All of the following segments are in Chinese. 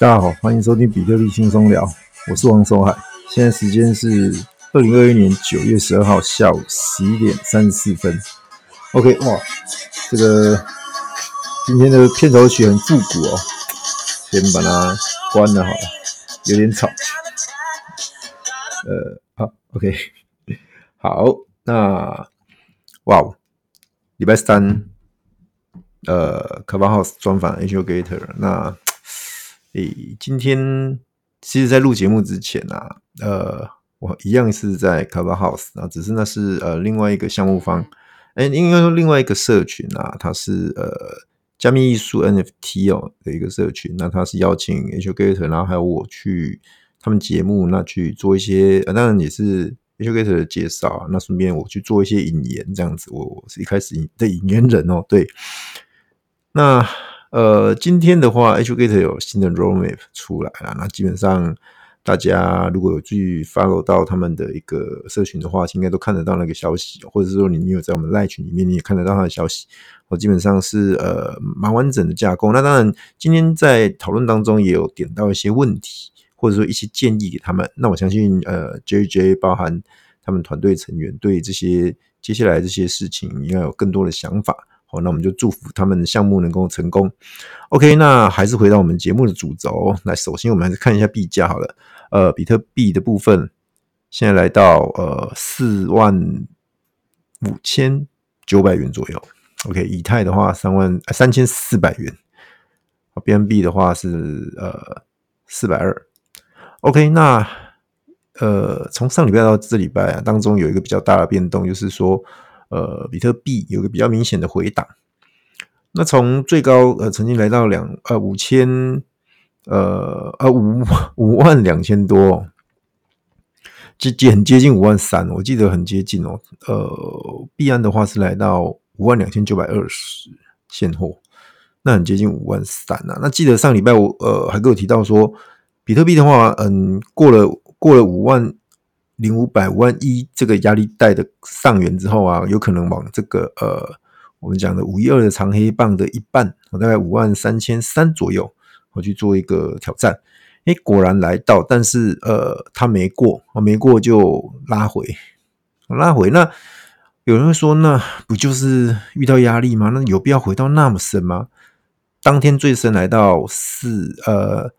大家好，欢迎收听比特币轻松聊，我是王守海。现在时间是二零二一年九月十二号下午十一点三十四分。OK，哇，这个今天的片头曲很复古哦，先把它关了好了，有点吵。呃，好，OK，好，那哇，礼拜三，呃，Clubhouse 专访 Edugator，那。诶，今天其实，在录节目之前啊，呃，我一样是在 Cover House 啊，只是那是呃另外一个项目方，诶，应该说另外一个社群啊，它是呃加密艺术 NFT 哦的一个社群，那它是邀请 Edugator，然后还有我去他们节目，那去做一些，呃，当然也是 Edugator 的介绍啊，那顺便我去做一些引言，这样子，我我是一开始的引言人哦，对，那。呃，今天的话，Edugator 有新的 Roadmap 出来了。那基本上，大家如果有去 follow 到他们的一个社群的话，应该都看得到那个消息，或者是说你你有在我们 Line 群里面，你也看得到他的消息。我基本上是呃蛮完整的架构。那当然，今天在讨论当中也有点到一些问题，或者说一些建议给他们。那我相信，呃，JJ 包含他们团队成员对这些接下来这些事情应该有更多的想法。好，那我们就祝福他们项目能够成功。OK，那还是回到我们节目的主轴。来，首先我们还是看一下币价好了。呃，比特币的部分现在来到呃四万五千九百元左右。OK，以太的话三万三千四百元。BNB 的话是呃四百二。OK，那呃从上礼拜到这礼拜啊，当中有一个比较大的变动，就是说。呃，比特币有个比较明显的回档，那从最高呃曾经来到两呃五千呃呃五五万两千多，接接很接近五万三，我记得很接近哦。呃，币安的话是来到五万两千九百二十现货，那很接近五万三呐。那记得上礼拜我呃还跟我提到说，比特币的话，嗯，过了过了五万。零五百万一这个压力带的上缘之后啊，有可能往这个呃，我们讲的五一二的长黑棒的一半，大概五万三千三左右，我去做一个挑战。哎，果然来到，但是呃，它没过，没过就拉回，拉回。那有人会说，那不就是遇到压力吗？那有必要回到那么深吗？当天最深来到四呃。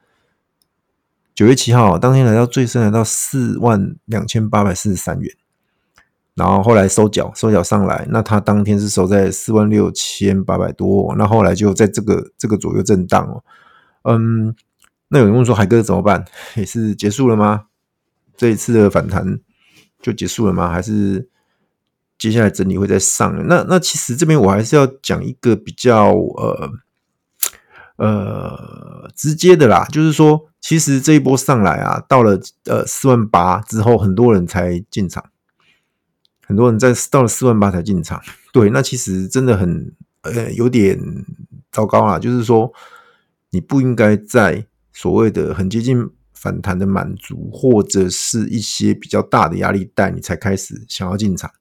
九月七号当天来到最深来到四万两千八百四十三元，然后后来收脚收脚上来，那它当天是收在四万六千八百多，那后来就在这个这个左右震荡哦。嗯，那有人问说海哥怎么办？也是结束了吗？这一次的反弹就结束了吗？还是接下来整理会再上？那那其实这边我还是要讲一个比较呃呃直接的啦，就是说，其实这一波上来啊，到了呃四万八之后，很多人才进场。很多人在到了四万八才进场，对，那其实真的很呃有点糟糕啊。就是说，你不应该在所谓的很接近反弹的满足，或者是一些比较大的压力带，你才开始想要进场。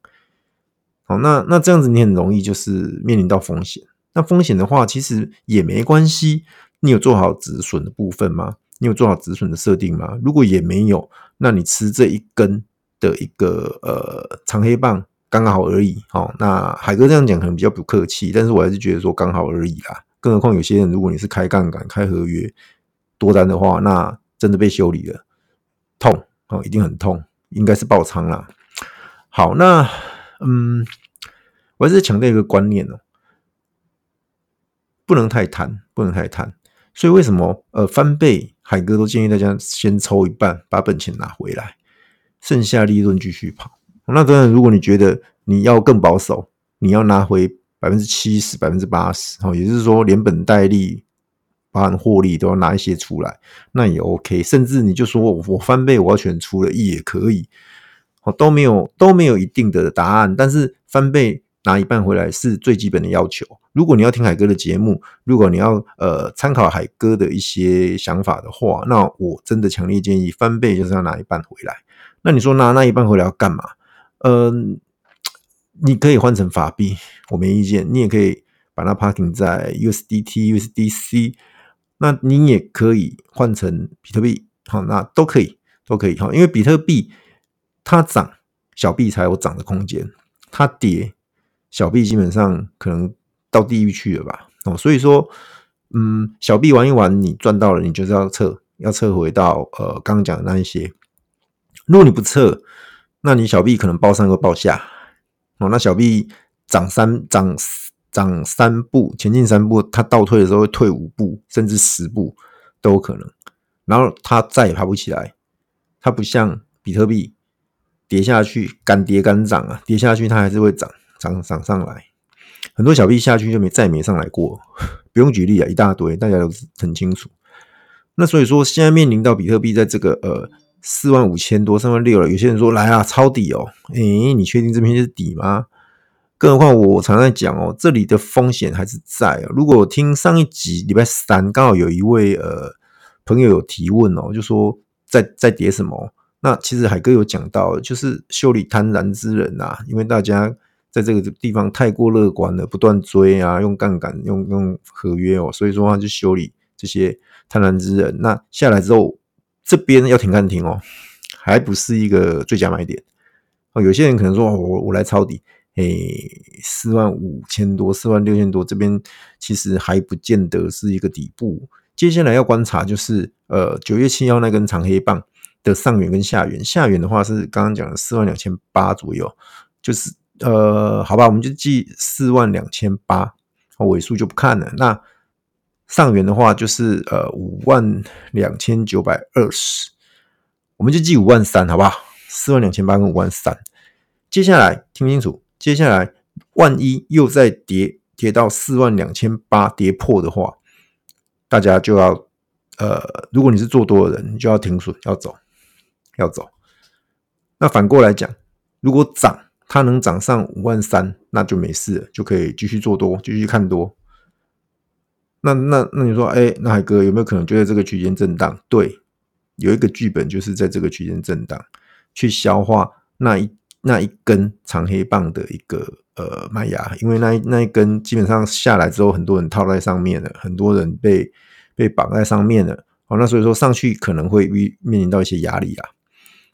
好，那那这样子你很容易就是面临到风险。那风险的话，其实也没关系。你有做好止损的部分吗？你有做好止损的设定吗？如果也没有，那你吃这一根。的一个呃长黑棒刚好而已，好，那海哥这样讲可能比较不客气，但是我还是觉得说刚好而已啦。更何况有些人，如果你是开杠杆、开合约多单的话，那真的被修理了，痛哦，一定很痛，应该是爆仓啦。好，那嗯，我还是强调一个观念哦，不能太贪，不能太贪。所以为什么呃翻倍，海哥都建议大家先抽一半，把本钱拿回来。剩下利润继续跑，那当然，如果你觉得你要更保守，你要拿回百分之七十、百分之八十，哦，也就是说连本带利，包含获利都要拿一些出来，那也 OK。甚至你就说我我翻倍，我要全出了也可以，哦，都没有都没有一定的答案。但是翻倍拿一半回来是最基本的要求。如果你要听海哥的节目，如果你要呃参考海哥的一些想法的话，那我真的强烈建议翻倍就是要拿一半回来。那你说拿那一半回来要干嘛？嗯、你可以换成法币，我没意见。你也可以把它 parking 在 USDT、USDC，那你也可以换成比特币，好，那都可以，都可以，好，因为比特币它涨，小币才有涨的空间；它跌，小币基本上可能到地狱去了吧。哦，所以说，嗯，小币玩一玩，你赚到了，你就是要撤，要撤回到呃刚刚讲的那一些。如果你不撤，那你小币可能抱上又抱下哦。那小币涨三涨涨三步，前进三步，它倒退的时候会退五步，甚至十步都有可能。然后它再也爬不起来。它不像比特币跌下去敢跌敢涨啊，跌下去它还是会涨涨涨上来。很多小币下去就没再没上来过，不用举例啊，一大堆大家都很清楚。那所以说，现在面临到比特币在这个呃。四万五千多，三万六了。有些人说来啊，抄底哦。诶，你确定这边是底吗？更何况我常在讲哦，这里的风险还是在啊。如果听上一集礼拜三刚好有一位呃朋友有提问哦，就说在在跌什么？那其实海哥有讲到，就是修理贪婪之人呐、啊，因为大家在这个地方太过乐观了，不断追啊，用杠杆，用用合约哦，所以说他就修理这些贪婪之人。那下来之后。这边要停看停哦，还不是一个最佳买点哦。有些人可能说，我我来抄底，诶，四万五千多，四万六千多，这边其实还不见得是一个底部。接下来要观察就是，呃，九月七号那根长黑棒的上缘跟下缘，下缘的话是刚刚讲的四万两千八左右，就是呃，好吧，我们就记四万两千八，尾数就不看了。那上元的话就是呃五万两千九百二十，我们就记五万三，好不好？四万两千八跟五万三。接下来听清楚，接下来万一又再跌跌到四万两千八跌破的话，大家就要呃，如果你是做多的人，你就要停损，要走，要走。那反过来讲，如果涨，它能涨上五万三，那就没事了，就可以继续做多，继续看多。那那那你说，哎，那海哥有没有可能就在这个区间震荡？对，有一个剧本就是在这个区间震荡，去消化那一那一根长黑棒的一个呃麦芽，因为那那一根基本上下来之后，很多人套在上面了，很多人被被绑在上面了。好，那所以说上去可能会遇面临到一些压力啊。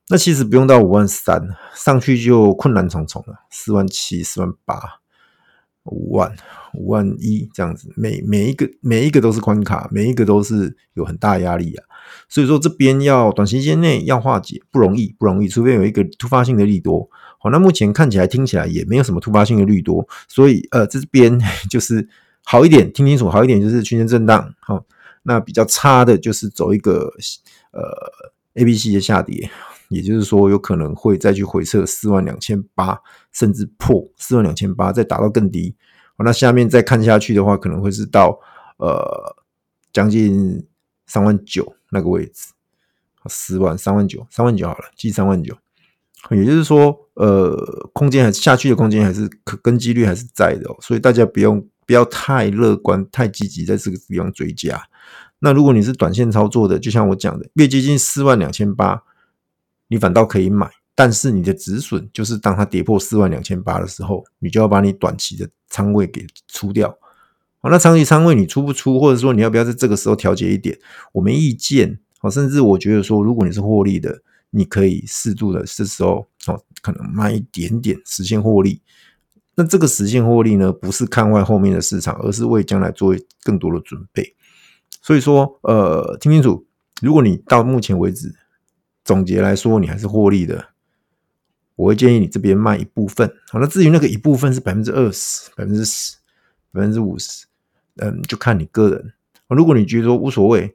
那其实不用到五万三，上去就困难重重了，四万七、四万八。五万、五万一这样子，每每一个每一个都是关卡，每一个都是有很大压力啊。所以说这边要短时间内要化解不容易，不容易，除非有一个突发性的利多。好，那目前看起来听起来也没有什么突发性的利多，所以呃这边 就是好一点，听清楚，好一点就是区间震荡，好，那比较差的就是走一个呃 A B C 的下跌，也就是说有可能会再去回撤四万两千八，甚至破四万两千八，再打到更低，那下面再看下去的话，可能会是到呃将近三万九那个位置。十万三万九，三万九好了，记三万九。也就是说，呃，空间还下去的空间还是可跟几率还是在的哦，所以大家不用不要太乐观、太积极在这个地方追加。那如果你是短线操作的，就像我讲的，越接近四万两千八，你反倒可以买，但是你的止损就是当它跌破四万两千八的时候，你就要把你短期的仓位给出掉。好，那长期仓位你出不出，或者说你要不要在这个时候调节一点？我没意见。好甚至我觉得说，如果你是获利的，你可以适度的这时候哦，可能卖一点点实现获利。那这个实现获利呢，不是看坏后面的市场，而是为将来做更多的准备。所以说，呃，听清楚，如果你到目前为止总结来说，你还是获利的，我会建议你这边卖一部分。好，那至于那个一部分是百分之二十、百分之十、百分之五十，嗯，就看你个人。如果你觉得说无所谓。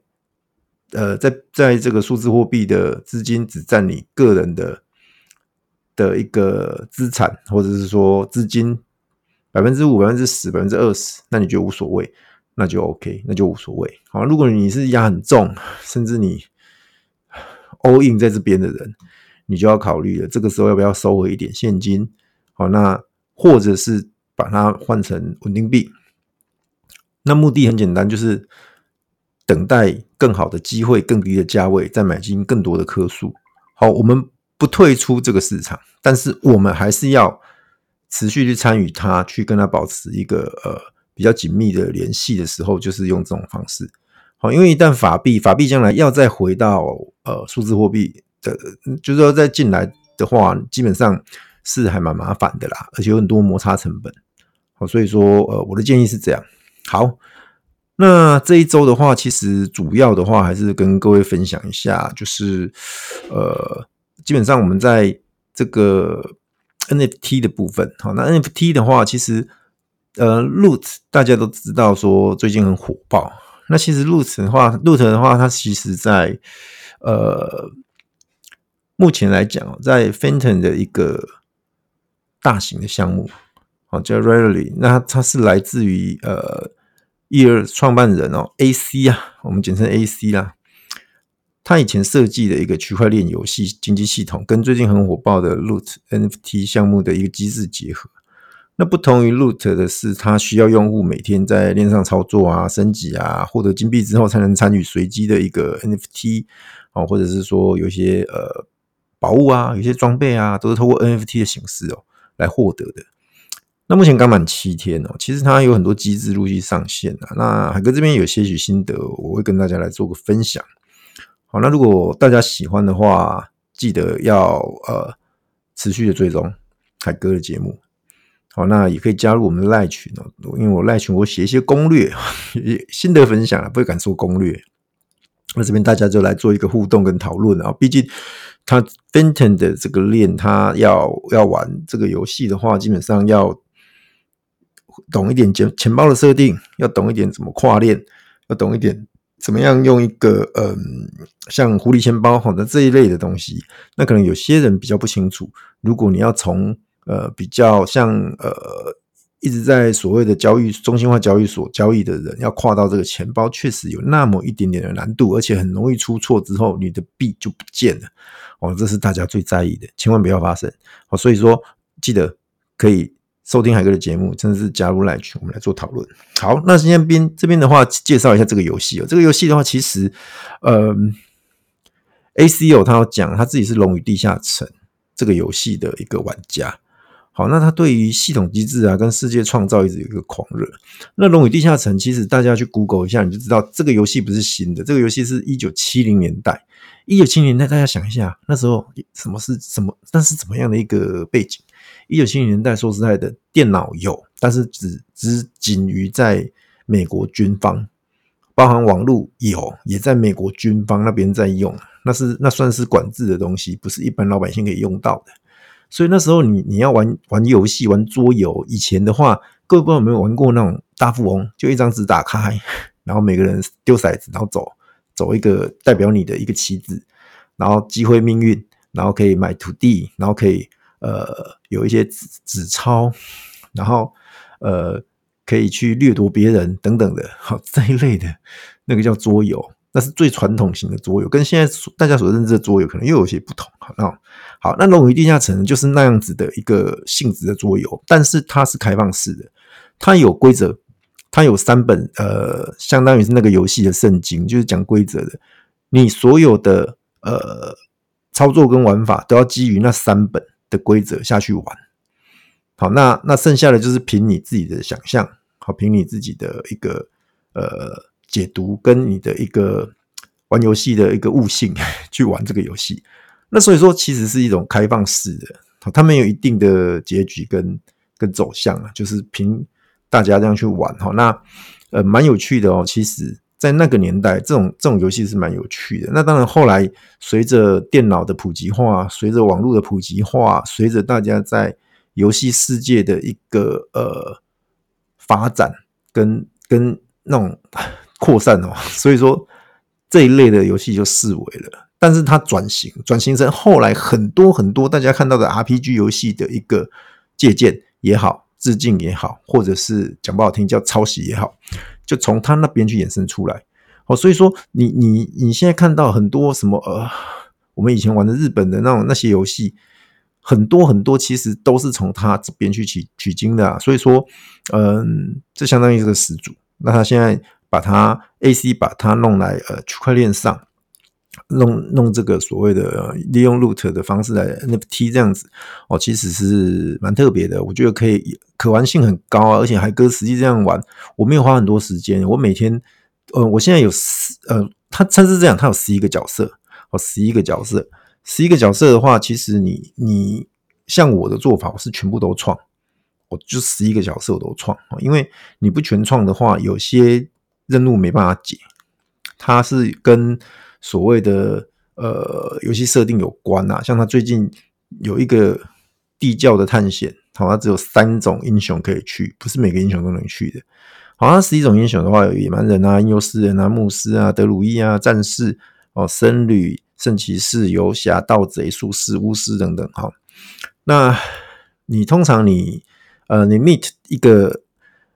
呃，在在这个数字货币的资金只占你个人的的一个资产，或者是说资金百分之五、百分之十、百分之二十，那你觉得无所谓，那就 OK，那就无所谓。好，如果你是压很重，甚至你 all in 在这边的人，你就要考虑了，这个时候要不要收回一点现金？好，那或者是把它换成稳定币？那目的很简单，就是。等待更好的机会，更低的价位，再买进更多的颗数。好，我们不退出这个市场，但是我们还是要持续去参与它，去跟它保持一个呃比较紧密的联系的时候，就是用这种方式。好，因为一旦法币法币将来要再回到呃数字货币的，就是说再进来的话，基本上是还蛮麻烦的啦，而且有很多摩擦成本。好，所以说呃我的建议是这样。好。那这一周的话，其实主要的话还是跟各位分享一下，就是呃，基本上我们在这个 NFT 的部分，好，那 NFT 的话，其实呃，Root 大家都知道说最近很火爆。那其实 Loot 的话，Loot 的话，它其实在呃目前来讲，在 Fantom 的一个大型的项目，好叫 Rarely，那它是来自于呃。一二创办人哦，AC 啊，我们简称 AC 啦。他以前设计的一个区块链游戏经济系统，跟最近很火爆的 Loot NFT 项目的一个机制结合。那不同于 Loot 的是，它需要用户每天在链上操作啊、升级啊、获得金币之后，才能参与随机的一个 NFT 哦，或者是说有一些呃宝物啊、有些装备啊，都是透过 NFT 的形式哦来获得的。那目前刚满七天哦，其实它有很多机制陆续上线了。那海哥这边有些许心得，我会跟大家来做个分享。好，那如果大家喜欢的话，记得要呃持续的追踪海哥的节目。好，那也可以加入我们的赖群哦，因为我赖群我写一些攻略、心得分享啊，不会敢说攻略。那这边大家就来做一个互动跟讨论啊，毕竟他 Fantom 的这个链，他要要玩这个游戏的话，基本上要。懂一点钱钱包的设定，要懂一点怎么跨链，要懂一点怎么样用一个嗯，像狐狸钱包好的这一类的东西，那可能有些人比较不清楚。如果你要从呃比较像呃一直在所谓的交易中心化交易所交易的人，要跨到这个钱包，确实有那么一点点的难度，而且很容易出错之后，你的币就不见了。哦，这是大家最在意的，千万不要发生。哦，所以说记得可以。收听海哥的节目，真的是加入赖群，我们来做讨论。好，那今天边这边的话，介绍一下这个游戏哦。这个游戏的话，其实，呃，ACO 他要讲他自己是《龙与地下城》这个游戏的一个玩家。好，那他对于系统机制啊，跟世界创造一直有一个狂热。那《龙与地下城》其实大家去 Google 一下，你就知道这个游戏不是新的，这个游戏是一九七零年代。一九七零年代，大家想一下，那时候什么是什么？那是怎么样的一个背景？一九七零年代，说实在的，电脑有，但是只只仅于在美国军方，包含网络有，也在美国军方那边在用。那是那算是管制的东西，不是一般老百姓可以用到的。所以那时候你你要玩玩游戏、玩桌游，以前的话，各位不知道有没有玩过那种大富翁？就一张纸打开，然后每个人丢骰子，然后走走一个代表你的一个棋子，然后机会命运，然后可以买土地，然后可以呃有一些纸纸钞，然后呃可以去掠夺别人等等的，好这一类的那个叫桌游。那是最传统型的桌游，跟现在大家所认知的桌游可能又有些不同。好，那好，那《龙与地下城》就是那样子的一个性质的桌游，但是它是开放式的，它有规则，它有三本，呃，相当于是那个游戏的圣经，就是讲规则的。你所有的呃操作跟玩法都要基于那三本的规则下去玩。好，那那剩下的就是凭你自己的想象，好，凭你自己的一个呃。解读跟你的一个玩游戏的一个悟性 去玩这个游戏，那所以说其实是一种开放式的，它没有一定的结局跟跟走向啊，就是凭大家这样去玩哈。那呃蛮有趣的哦，其实在那个年代，这种这种游戏是蛮有趣的。那当然后来随着电脑的普及化，随着网络的普及化，随着大家在游戏世界的一个呃发展跟跟那种。扩散哦，所以说这一类的游戏就式微了。但是它转型，转型成后来很多很多大家看到的 RPG 游戏的一个借鉴也好，致敬也好，或者是讲不好听叫抄袭也好，就从他那边去衍生出来。哦，所以说你你你现在看到很多什么呃，我们以前玩的日本的那种那些游戏，很多很多其实都是从他这边去取取经的啊。所以说，嗯，这相当于是个始祖。那他现在。把它 AC 把它弄来呃区块链上，弄弄这个所谓的利用 Root 的方式来 NFT 这样子哦，其实是蛮特别的。我觉得可以可玩性很高啊，而且还哥实际这样玩，我没有花很多时间。我每天呃，我现在有十呃，他他是这样，他有十一个角色哦，十一个角色，十一个角色的话，其实你你像我的做法，我是全部都创，我就十一个角色我都创，因为你不全创的话，有些。任务没办法解，它是跟所谓的呃游戏设定有关啊。像他最近有一个地窖的探险，好像只有三种英雄可以去，不是每个英雄都能去的。好像十一种英雄的话，有野蛮人啊、因尤斯人啊、牧师啊、德鲁伊啊、战士哦、僧侣、圣骑士、游侠、盗贼、术士、巫师等等。哈，那你通常你呃你 meet 一个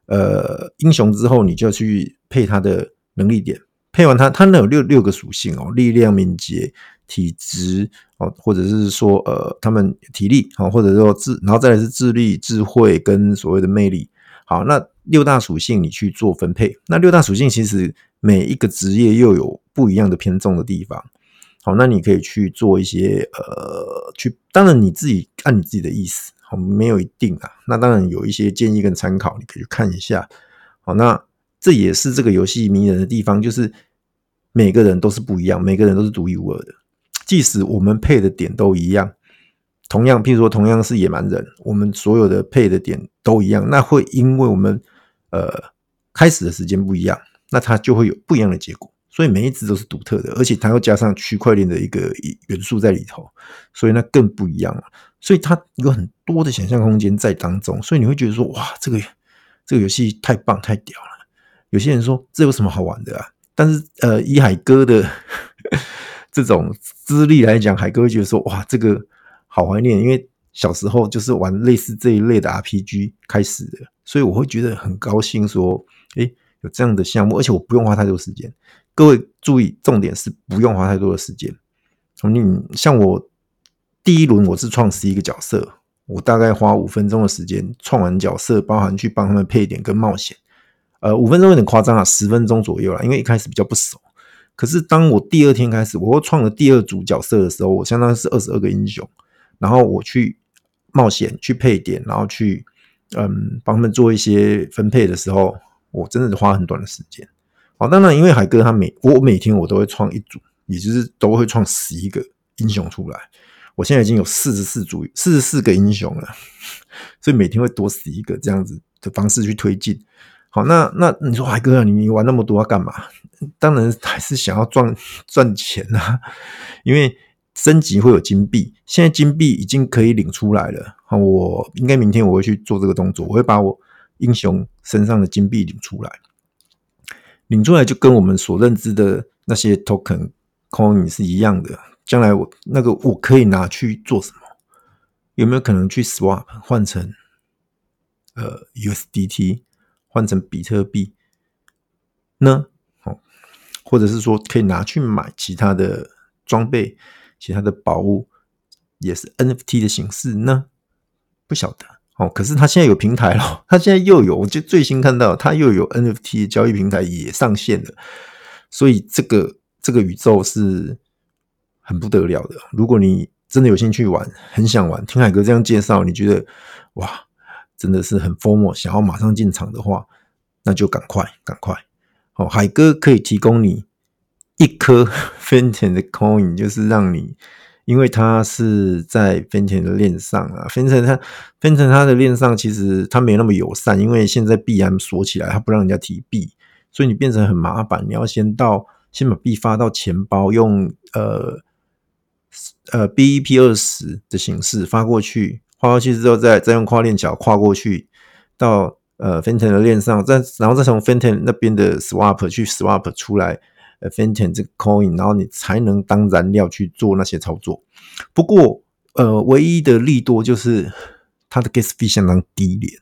呃英雄之后，你就去。配他的能力点，配完他，他能有六六个属性哦，力量、敏捷、体质哦，或者是说呃，他们体力啊，或者说智，然后再来是智力、智慧跟所谓的魅力。好，那六大属性你去做分配，那六大属性其实每一个职业又有不一样的偏重的地方。好，那你可以去做一些呃，去，当然你自己按你自己的意思，好，没有一定啊。那当然有一些建议跟参考，你可以去看一下。好，那。这也是这个游戏迷人的地方，就是每个人都是不一样，每个人都是独一无二的。即使我们配的点都一样，同样，譬如说同样是野蛮人，我们所有的配的点都一样，那会因为我们呃开始的时间不一样，那它就会有不一样的结果。所以每一只都是独特的，而且它又加上区块链的一个元素在里头，所以那更不一样了。所以它有很多的想象空间在当中，所以你会觉得说，哇，这个这个游戏太棒太屌了。有些人说，这有什么好玩的啊？但是呃，以海哥的这种资历来讲，海哥会觉得说，哇，这个好怀念，因为小时候就是玩类似这一类的 RPG 开始的，所以我会觉得很高兴，说，诶，有这样的项目，而且我不用花太多时间。各位注意，重点是不用花太多的时间。你像我第一轮我是创十一个角色，我大概花五分钟的时间创完角色，包含去帮他们配点跟冒险。呃，五分钟有点夸张啊，十分钟左右啦，因为一开始比较不熟。可是当我第二天开始，我又创了第二组角色的时候，我相当于是二十二个英雄，然后我去冒险、去配点，然后去嗯帮他们做一些分配的时候，我真的花很短的时间。好，当然因为海哥他每我每天我都会创一组，也就是都会创十一个英雄出来。我现在已经有四十四组、四十四个英雄了，所以每天会多十一个这样子的方式去推进。好，那那你说海哥，你你玩那么多要干嘛？当然还是想要赚 赚钱啊，因为升级会有金币，现在金币已经可以领出来了。好，我应该明天我会去做这个动作，我会把我英雄身上的金币领出来，领出来就跟我们所认知的那些 token coin 是一样的。将来我那个我可以拿去做什么？有没有可能去 swap 换成呃 USDT 换成比特币呢？哦，或者是说可以拿去买其他的装备？其他的宝物也是 NFT 的形式呢？不晓得哦。可是他现在有平台了，他现在又有，我就最新看到他又有 NFT 交易平台也上线了，所以这个这个宇宙是很不得了的。如果你真的有兴趣玩，很想玩，听海哥这样介绍，你觉得哇，真的是很 formal，想要马上进场的话，那就赶快赶快哦。海哥可以提供你。一颗 Fantom 的 Coin 就是让你，因为它是在 Fantom 的链上啊，Fantom 它 Fantom 它的链上其实它没那么友善，因为现在币安锁起来，它不让人家提币，所以你变成很麻烦，你要先到先把币发到钱包，用呃呃 BEP 二十的形式发过去，发过去之后再再用跨链桥跨过去到呃 Fantom 的链上，再然后再从 Fantom 那边的 Swap 去 Swap 出来。Fantom 这个 coin，然后你才能当燃料去做那些操作。不过，呃，唯一的利多就是它的 gas fee 相当低廉，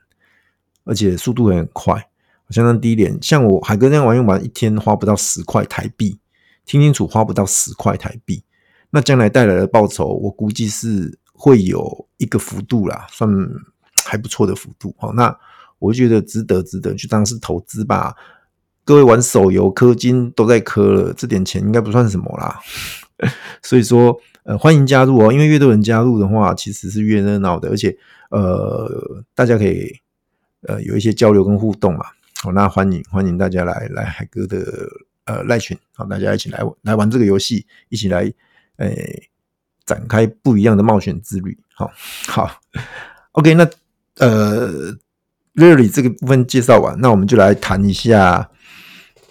而且速度也很快，相当低廉。像我海哥那样玩一玩，一天花不到十块台币，听清楚，花不到十块台币。那将来带来的报酬，我估计是会有一个幅度啦，算还不错的幅度。好，那我觉得值得，值得去当是投资吧。各位玩手游氪金都在氪了，这点钱应该不算什么啦。所以说，呃，欢迎加入哦，因为越多人加入的话，其实是越热闹的，而且呃，大家可以呃有一些交流跟互动嘛。好，那欢迎欢迎大家来来海哥的呃赖群，好，大家一起来来玩这个游戏，一起来诶、呃、展开不一样的冒险之旅。好，好，OK，那呃，Rary 这个部分介绍完，那我们就来谈一下。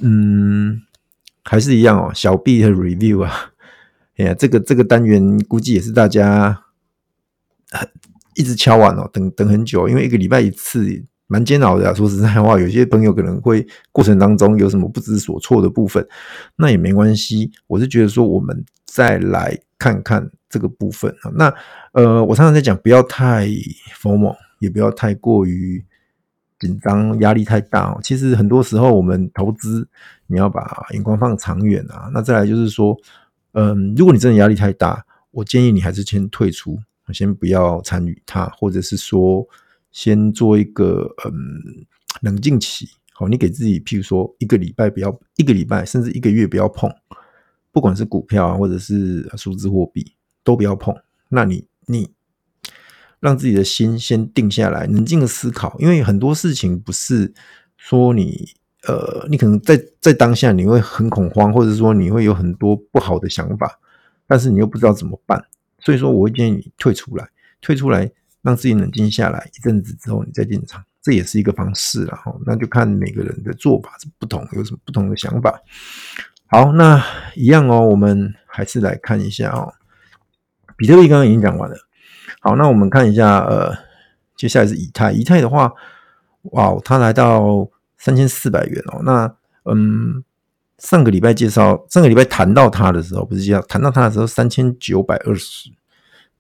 嗯，还是一样哦，小币的 review 啊，哎呀，这个这个单元估计也是大家一直敲完哦，等等很久，因为一个礼拜一次，蛮煎熬的。说实在话，有些朋友可能会过程当中有什么不知所措的部分，那也没关系。我是觉得说，我们再来看看这个部分啊。那呃，我常常在讲，不要太 formal，也不要太过于。紧张压力太大哦，其实很多时候我们投资，你要把眼光放长远啊。那再来就是说，嗯，如果你真的压力太大，我建议你还是先退出，先不要参与它，或者是说先做一个嗯冷静期。好，你给自己，譬如说一个礼拜不要，一个礼拜甚至一个月不要碰，不管是股票啊，或者是数字货币都不要碰。那你你。让自己的心先定下来，冷静的思考，因为很多事情不是说你呃，你可能在在当下你会很恐慌，或者说你会有很多不好的想法，但是你又不知道怎么办，所以说我会建议你退出来，退出来，让自己冷静下来一阵子之后，你再进场，这也是一个方式啦。哈，那就看每个人的做法是不同，有什么不同的想法。好，那一样哦，我们还是来看一下哦，比特币刚刚已经讲完了。好，那我们看一下，呃，接下来是以太。以太的话，哇，它来到三千四百元哦。那，嗯，上个礼拜介绍，上个礼拜谈到它的时候，不是介绍谈到它的时候，三千九百二十，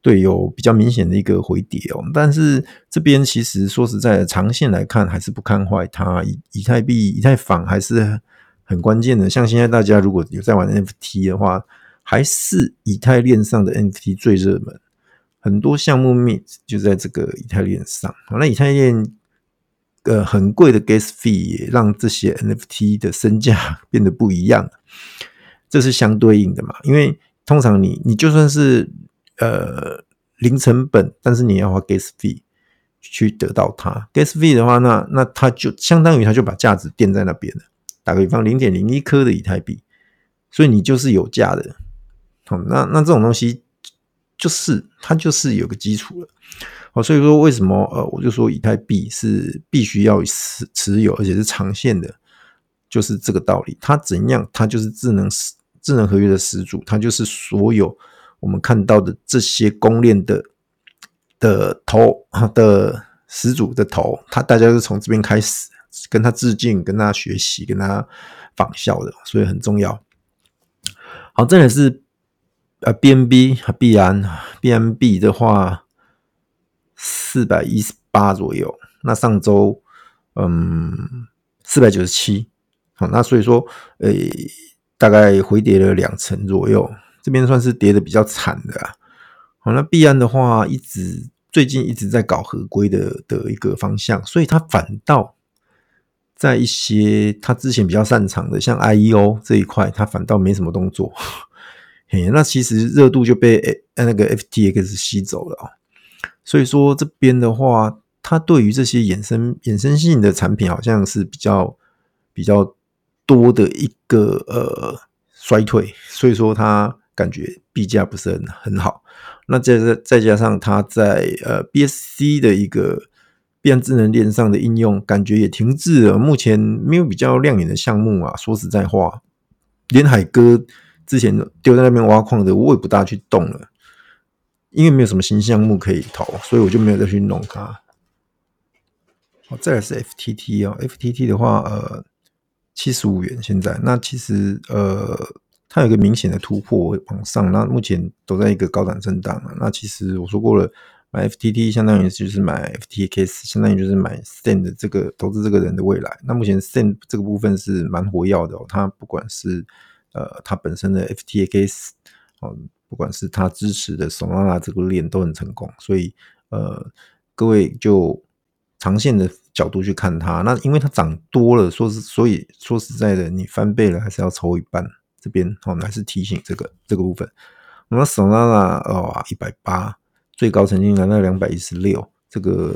对，有比较明显的一个回跌哦。但是这边其实说实在的，长线来看还是不看坏它。以以太币、以太坊还是很关键的。像现在大家如果有在玩 NFT 的话，还是以太链上的 NFT 最热门。很多项目 meet 就在这个以太链上，好那以太链呃很贵的 gas fee 也让这些 NFT 的身价 变得不一样，这是相对应的嘛？因为通常你你就算是呃零成本，但是你要花 gas fee 去得到它 gas fee 的话，那那它就相当于它就把价值垫在那边了。打个比方，零点零一颗的以太币，所以你就是有价的。好，那那这种东西。就是它就是有个基础了，哦，所以说为什么呃，我就说以太币是必须要持持有，而且是长线的，就是这个道理。它怎样？它就是智能智能合约的始祖，它就是所有我们看到的这些公链的的头的始祖的头，他大家是从这边开始跟他致敬、跟他学习、跟他仿效的，所以很重要。好，再来是呃 BNB 和币安，BNB 的话四百一十八左右，那上周嗯四百九十七，好，那所以说呃大概回跌了两成左右，这边算是跌的比较惨的啊。好，那币安的话一直最近一直在搞合规的的一个方向，所以它反倒。在一些他之前比较擅长的，像 IEO 这一块，他反倒没什么动作。嘿，那其实热度就被那个 FTX 吸走了啊。所以说这边的话，它对于这些衍生衍生性的产品，好像是比较比较多的一个呃衰退。所以说它感觉币价不是很很好。那再再再加上它在呃 BSC 的一个。变智能链上的应用感觉也停滞了，目前没有比较亮眼的项目啊。说实在话，连海哥之前丢在那边挖矿的，我也不大去动了，因为没有什么新项目可以投，所以我就没有再去弄它。好，再来是 FTT 啊，FTT 的话，呃，七十五元现在，那其实呃，它有一个明显的突破往上，那目前都在一个高档震荡啊。那其实我说过了。买 FTT 相当于就是买 FTX，相当于就是买 Stand 这个投资这个人的未来。那目前 Stand 这个部分是蛮活跃的哦，它不管是呃它本身的 FTX 哦，不管是它支持的 Solana 这个链都很成功，所以呃各位就长线的角度去看它。那因为它涨多了，说是所以说实在的，你翻倍了还是要抽一半。这边我们还是提醒这个这个部分。那么 Solana 哦一百八。最高曾经来到两百一十六，这个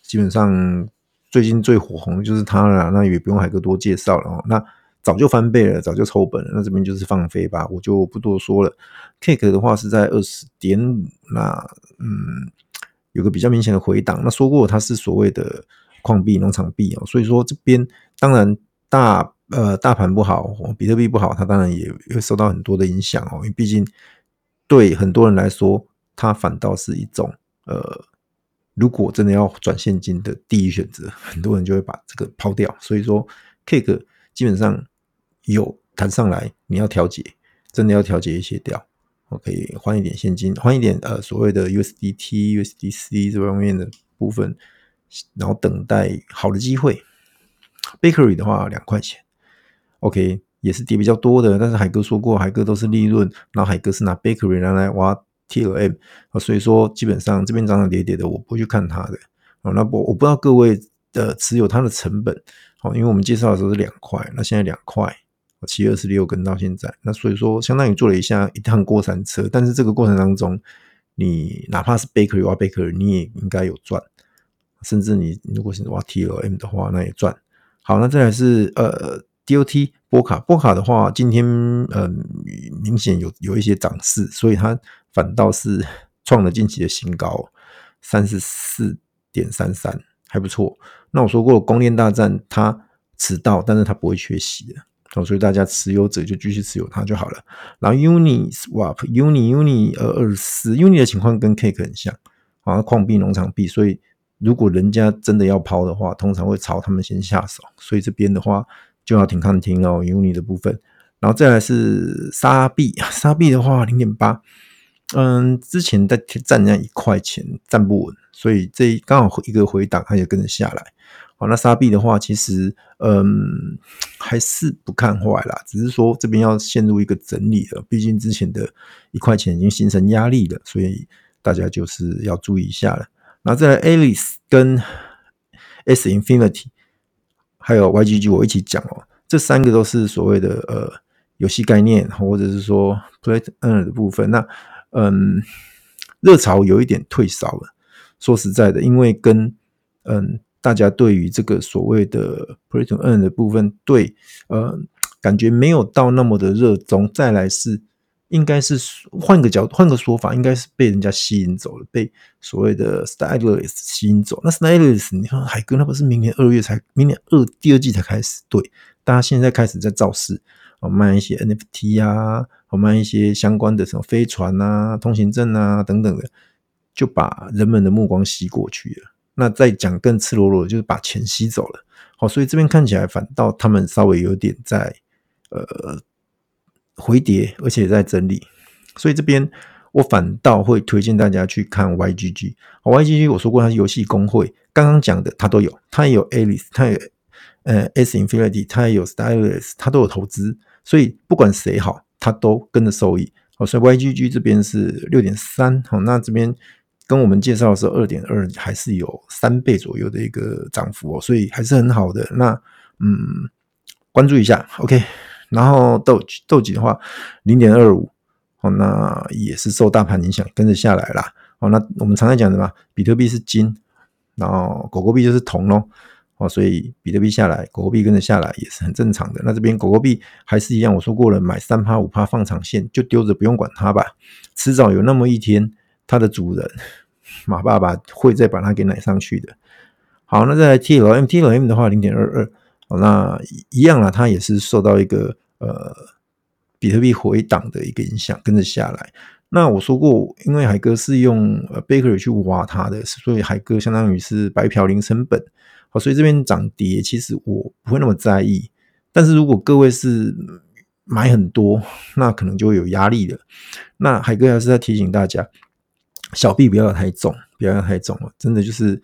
基本上最近最火红就是它了，那也不用海哥多介绍了哦。那早就翻倍了，早就抽本了，那这边就是放飞吧，我就不多说了。Cake 的话是在二十点五，那嗯有个比较明显的回档。那说过它是所谓的矿币、农场币哦，所以说这边当然大呃大盘不好，比特币不好，它当然也会受到很多的影响哦，因为毕竟对很多人来说。它反倒是一种呃，如果真的要转现金的第一选择，很多人就会把这个抛掉。所以说，Cake 基本上有弹上来，你要调节，真的要调节一些掉。我可以换一点现金，换一点呃所谓的 USDT、USDC 这方面的部分，然后等待好的机会。Bakery 的话两块钱，OK 也是跌比较多的，但是海哥说过，海哥都是利润，然后海哥是拿 Bakery 拿来挖。TLM 啊，所以说基本上这边涨涨跌跌的，我不会去看它的啊。那我我不知道各位的持有它的成本哦，因为我们介绍的时候是两块，那现在两块，七二十六根到现在，那所以说相当于做了一下一趟过山车。但是这个过程当中，你哪怕是 Bakery 挖 Bakery，你也应该有赚，甚至你如果是挖 TLM 的话，那也赚。好，那再来是呃 DOT 波卡波卡的话，今天嗯、呃、明显有有一些涨势，所以它。反倒是 创了近期的新高，三十四点三三，还不错。那我说过，光电大战它迟到，但是它不会缺席的哦，所以大家持有者就继续持有它就好了。然后 Uni Swap Uni Uni 呃二四 Uni 的情况跟 Cake 很像，好像矿币农场币，所以如果人家真的要抛的话，通常会朝他们先下手，所以这边的话就要挺看听哦，Uni 的部分。然后再来是沙币，沙币的话零点八。嗯，之前在站那一块钱站不稳，所以这刚好一个回档，它也跟着下来。好，那沙币的话，其实嗯还是不看坏啦，只是说这边要陷入一个整理了，毕竟之前的一块钱已经形成压力了，所以大家就是要注意一下了。然后再来 Alice 跟 S Infinity 还有 YGG 我一起讲哦，这三个都是所谓的呃游戏概念，或者是说 Play to Earn 的部分，那。嗯，热潮有一点退烧了。说实在的，因为跟嗯大家对于这个所谓的 Play to Earn 的部分，对，呃，感觉没有到那么的热衷。再来是，应该是换个角度，换个说法，应该是被人家吸引走了，被所谓的 Stylist 吸引走。那 Stylist，你看海哥，那不是明年二月才，明年二第二季才开始，对，大家现在开始在造势，哦，卖一些 NFT 啊。我们一些相关的什么飞船啊、通行证啊等等的，就把人们的目光吸过去了。那再讲更赤裸裸的，就是把钱吸走了。好，所以这边看起来反倒他们稍微有点在呃回跌，而且在整理。所以这边我反倒会推荐大家去看 YGG。好 YGG 我说过它是游戏公会，刚刚讲的它都有，它也有 Alice，它也有呃 S Infinity，它也有 Stylus，它都有投资。所以不管谁好，它都跟着受益。好，所以 YGG 这边是六点三。好，那这边。跟我们介绍的时候，二点二还是有三倍左右的一个涨幅哦，所以还是很好的。那嗯，关注一下，OK。然后豆豆几的话，零点二五，哦，那也是受大盘影响跟着下来啦。哦，那我们常在讲的嘛，比特币是金，然后狗狗币就是铜喽。哦，所以比特币下来，狗狗币跟着下来也是很正常的。那这边狗狗币还是一样，我说过了，买三趴五趴放长线就丢着不用管它吧，迟早有那么一天，它的主人。马爸爸会再把它给奶上去的。好，那再来 TLM，TLM 的话零点二二，那一样啦，它也是受到一个呃比特币回档的一个影响，跟着下来。那我说过，因为海哥是用呃 Baker 去挖它的，所以海哥相当于是白嫖零成本。好，所以这边涨跌其实我不会那么在意。但是如果各位是买很多，那可能就会有压力了。那海哥还是在提醒大家。小币不要太重，不要太重了，真的就是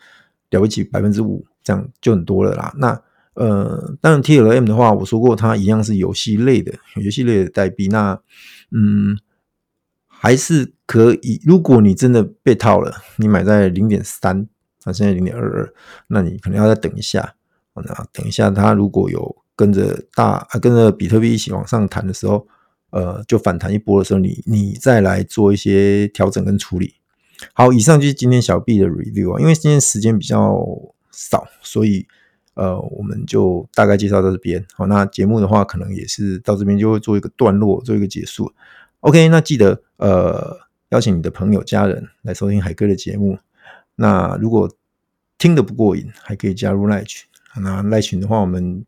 了不起百分之五，这样就很多了啦。那呃，当然 TLM 的话，我说过它一样是游戏类的，游戏类的代币。那嗯，还是可以。如果你真的被套了，你买在零点三，现在零点二二，那你可能要再等一下。那等一下，它如果有跟着大啊，跟着比特币一起往上弹的时候，呃，就反弹一波的时候，你你再来做一些调整跟处理。好，以上就是今天小币的 review 啊。因为今天时间比较少，所以呃，我们就大概介绍到这边。好，那节目的话，可能也是到这边就会做一个段落，做一个结束。OK，那记得呃，邀请你的朋友、家人来收听海哥的节目。那如果听得不过瘾，还可以加入赖群。那赖群的话，我们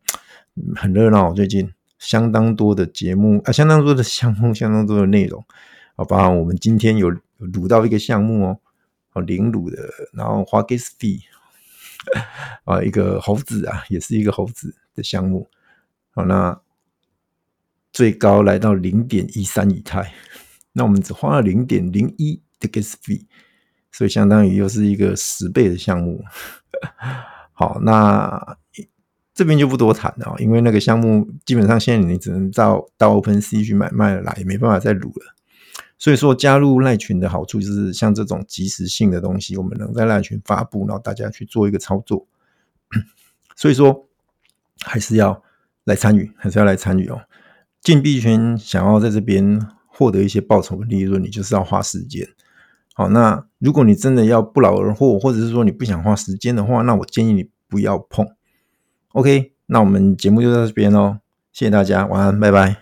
很热闹，最近相当多的节目啊，相当多的项目，相当多的内容。好，包含我们今天有。卤到一个项目哦，哦，零卤的，然后花 gas fee 啊，一个猴子啊，也是一个猴子的项目，好，那最高来到零点一三以太，那我们只花了零点零一的 gas fee，所以相当于又是一个十倍的项目。好，那这边就不多谈了，因为那个项目基本上现在你只能到到 Open C 去买卖了啦，也没办法再卤了。所以说，加入赖群的好处就是，像这种即时性的东西，我们能在赖群发布，然后大家去做一个操作。所以说，还是要来参与，还是要来参与哦。进币圈想要在这边获得一些报酬的利润，你就是要花时间。好，那如果你真的要不劳而获，或者是说你不想花时间的话，那我建议你不要碰。OK，那我们节目就到这边喽，谢谢大家，晚安，拜拜。